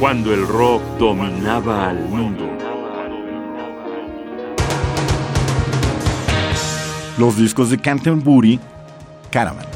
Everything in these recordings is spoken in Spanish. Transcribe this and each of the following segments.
cuando el rock dominaba al mundo. Los discos de Canterbury, Caravan.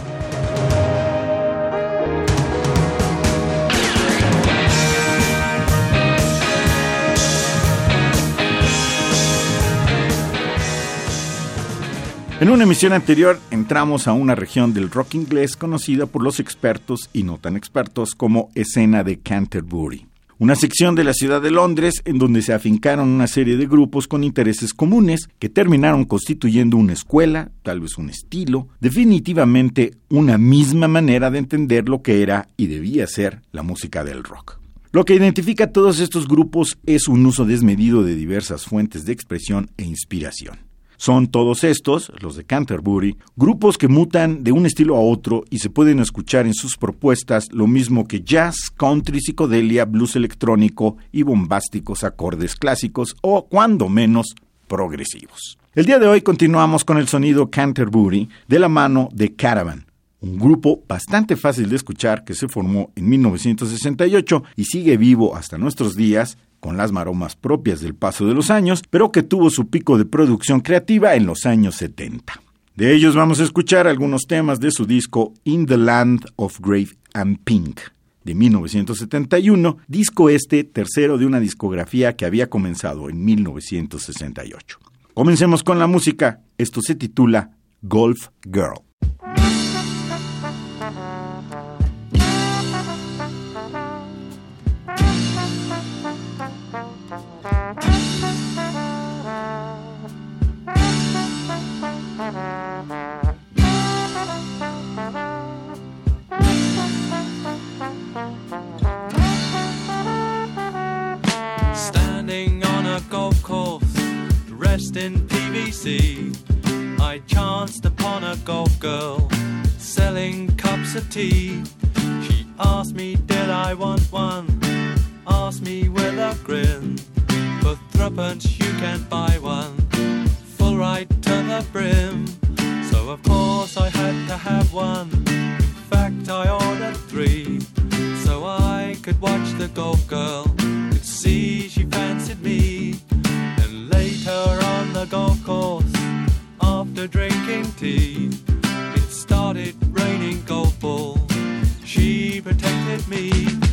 En una emisión anterior entramos a una región del rock inglés conocida por los expertos y no tan expertos como escena de Canterbury. Una sección de la ciudad de Londres en donde se afincaron una serie de grupos con intereses comunes que terminaron constituyendo una escuela, tal vez un estilo, definitivamente una misma manera de entender lo que era y debía ser la música del rock. Lo que identifica a todos estos grupos es un uso desmedido de diversas fuentes de expresión e inspiración. Son todos estos, los de Canterbury, grupos que mutan de un estilo a otro y se pueden escuchar en sus propuestas lo mismo que jazz, country, psicodelia, blues electrónico y bombásticos acordes clásicos o, cuando menos, progresivos. El día de hoy continuamos con el sonido Canterbury de la mano de Caravan, un grupo bastante fácil de escuchar que se formó en 1968 y sigue vivo hasta nuestros días con las maromas propias del paso de los años, pero que tuvo su pico de producción creativa en los años 70. De ellos vamos a escuchar algunos temas de su disco In the Land of Grave and Pink de 1971, disco este tercero de una discografía que había comenzado en 1968. Comencemos con la música, esto se titula Golf Girl. Me with a grin. For threepence you can buy one, full right to the brim. So of course I had to have one. In fact I ordered three, so I could watch the golf girl, could see she fancied me And later on the golf course after drinking tea. It started raining golf balls. She protected me.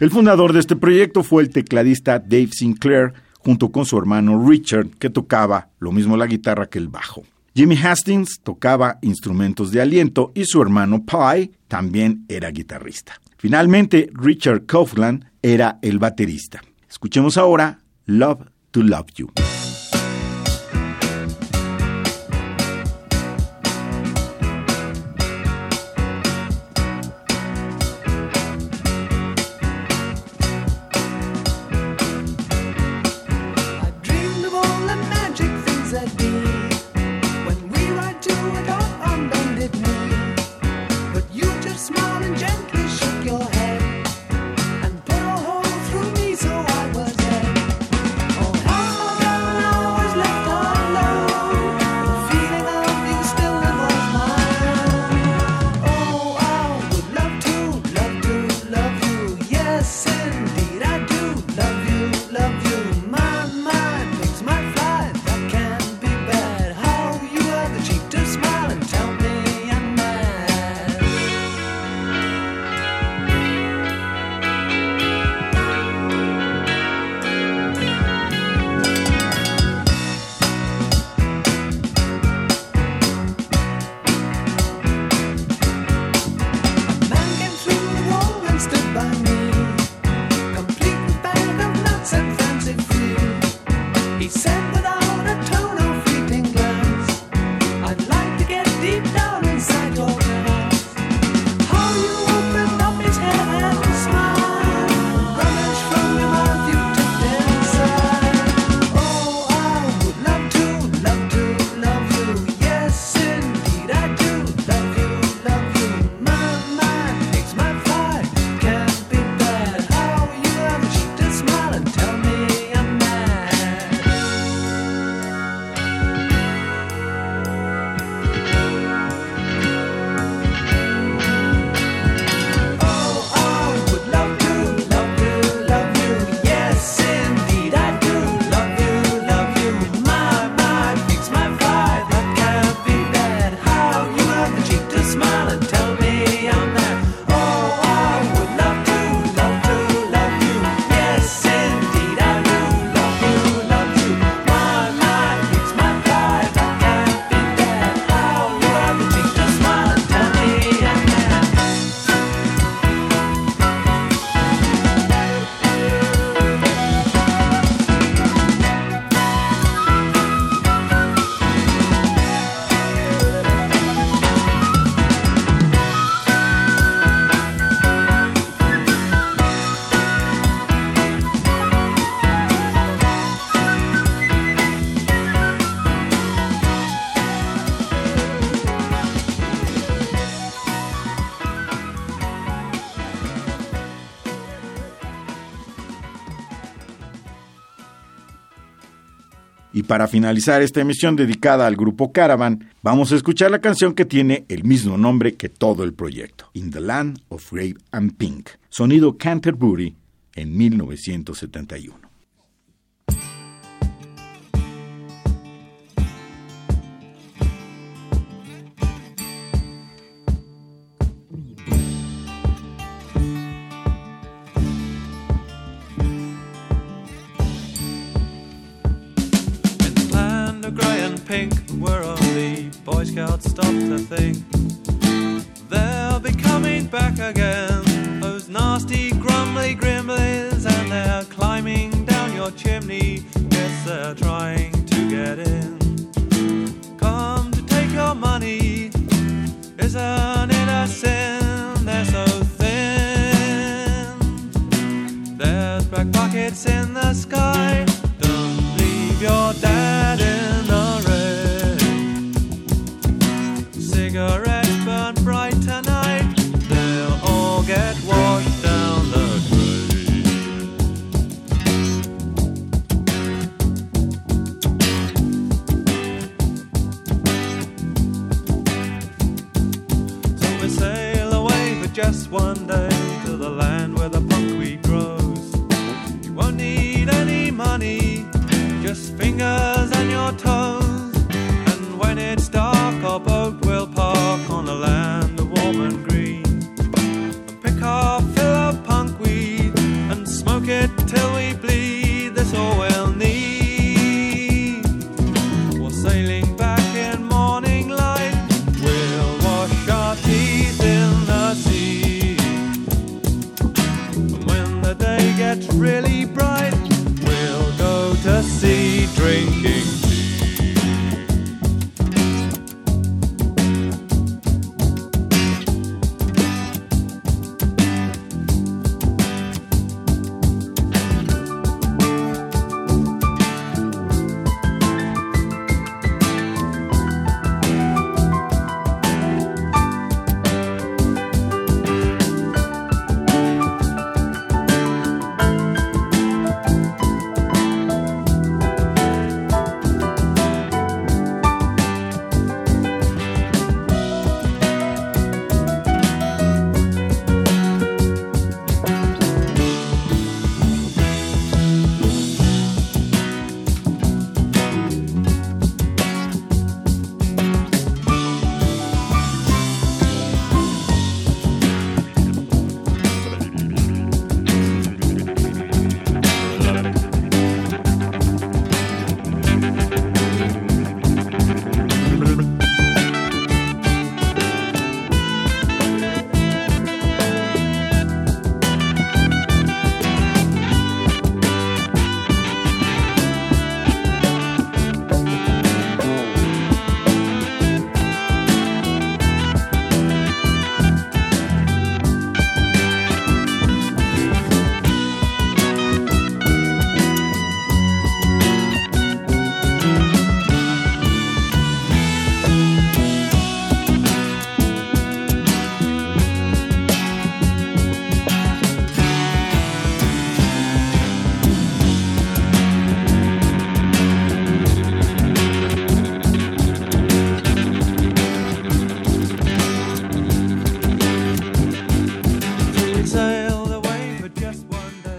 El fundador de este proyecto fue el tecladista Dave Sinclair, junto con su hermano Richard, que tocaba lo mismo la guitarra que el bajo. Jimmy Hastings tocaba instrumentos de aliento y su hermano Pye también era guitarrista. Finalmente, Richard Kaufland era el baterista. Escuchemos ahora Love to Love You. Y para finalizar esta emisión dedicada al grupo Caravan, vamos a escuchar la canción que tiene el mismo nombre que todo el proyecto, In the Land of Rave and Pink, sonido Canterbury en 1971. Scouts stop to think they'll be coming back again. Those nasty, grumbly grimblies, and they're climbing down your chimney. Yes, they're trying to get in. Come to take your money, isn't it a sin? They're so thin. There's black pockets in the sky. Just one day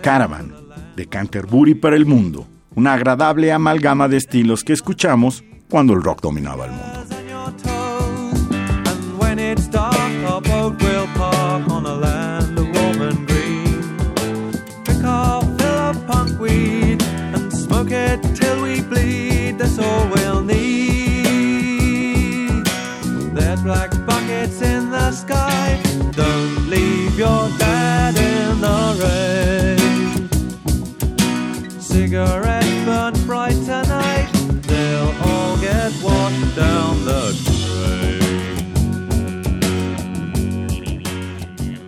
Caravan, de Canterbury para el mundo, una agradable amalgama de estilos que escuchamos cuando el rock dominaba el mundo.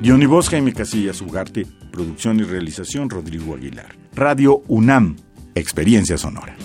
Guión y voz Jaime Casillas Ugarte, producción y realización Rodrigo Aguilar. Radio UNAM, experiencia sonora.